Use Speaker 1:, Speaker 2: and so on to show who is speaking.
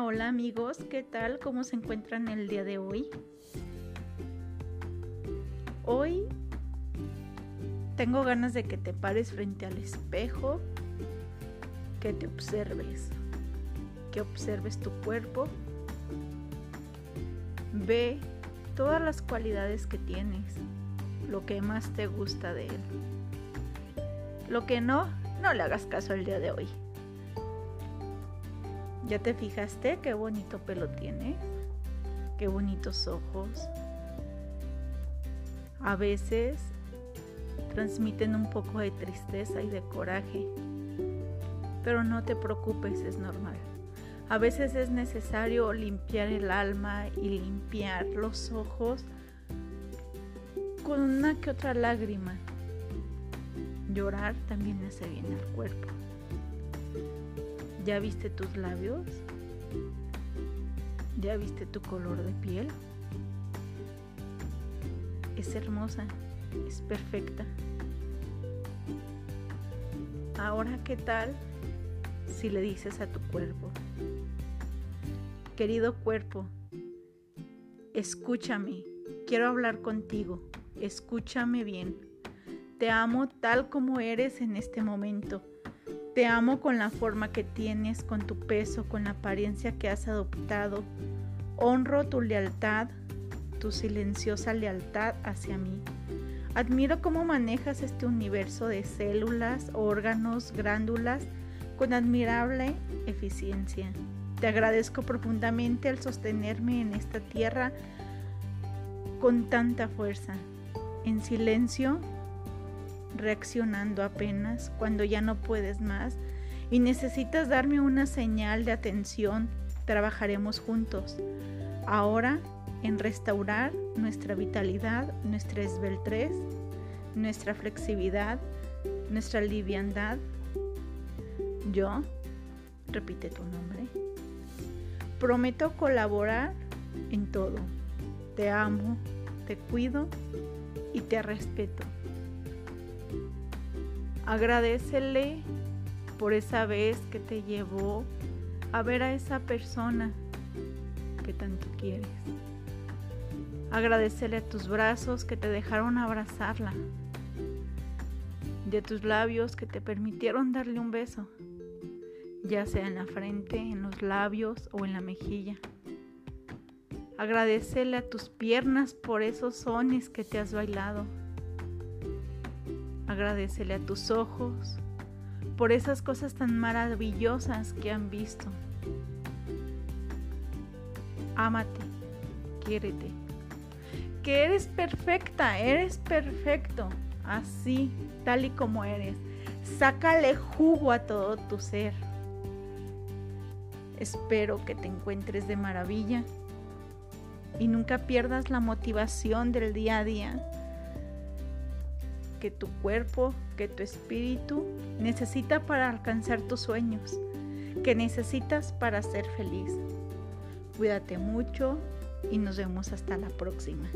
Speaker 1: Hola, amigos, ¿qué tal? ¿Cómo se encuentran el día de hoy? Hoy tengo ganas de que te pares frente al espejo, que te observes, que observes tu cuerpo, ve todas las cualidades que tienes, lo que más te gusta de él. Lo que no, no le hagas caso el día de hoy. ¿Ya te fijaste qué bonito pelo tiene? Qué bonitos ojos. A veces transmiten un poco de tristeza y de coraje, pero no te preocupes, es normal. A veces es necesario limpiar el alma y limpiar los ojos con una que otra lágrima. Llorar también hace bien al cuerpo. ¿Ya viste tus labios? ¿Ya viste tu color de piel? Es hermosa, es perfecta. Ahora, ¿qué tal si le dices a tu cuerpo? Querido cuerpo, escúchame, quiero hablar contigo, escúchame bien. Te amo tal como eres en este momento te amo con la forma que tienes, con tu peso, con la apariencia que has adoptado. Honro tu lealtad, tu silenciosa lealtad hacia mí. Admiro cómo manejas este universo de células, órganos, glándulas con admirable eficiencia. Te agradezco profundamente el sostenerme en esta tierra con tanta fuerza. En silencio reaccionando apenas cuando ya no puedes más y necesitas darme una señal de atención, trabajaremos juntos. Ahora en restaurar nuestra vitalidad, nuestra esbeltrez, nuestra flexibilidad, nuestra liviandad. Yo, repite tu nombre, prometo colaborar en todo. Te amo, te cuido y te respeto. Agradecele por esa vez que te llevó a ver a esa persona que tanto quieres. Agradecele a tus brazos que te dejaron abrazarla, de tus labios que te permitieron darle un beso, ya sea en la frente, en los labios o en la mejilla. Agradecele a tus piernas por esos sones que te has bailado Agradecele a tus ojos por esas cosas tan maravillosas que han visto. Ámate, quiérete. Que eres perfecta, eres perfecto, así, tal y como eres. Sácale jugo a todo tu ser. Espero que te encuentres de maravilla y nunca pierdas la motivación del día a día que tu cuerpo, que tu espíritu necesita para alcanzar tus sueños, que necesitas para ser feliz. Cuídate mucho y nos vemos hasta la próxima.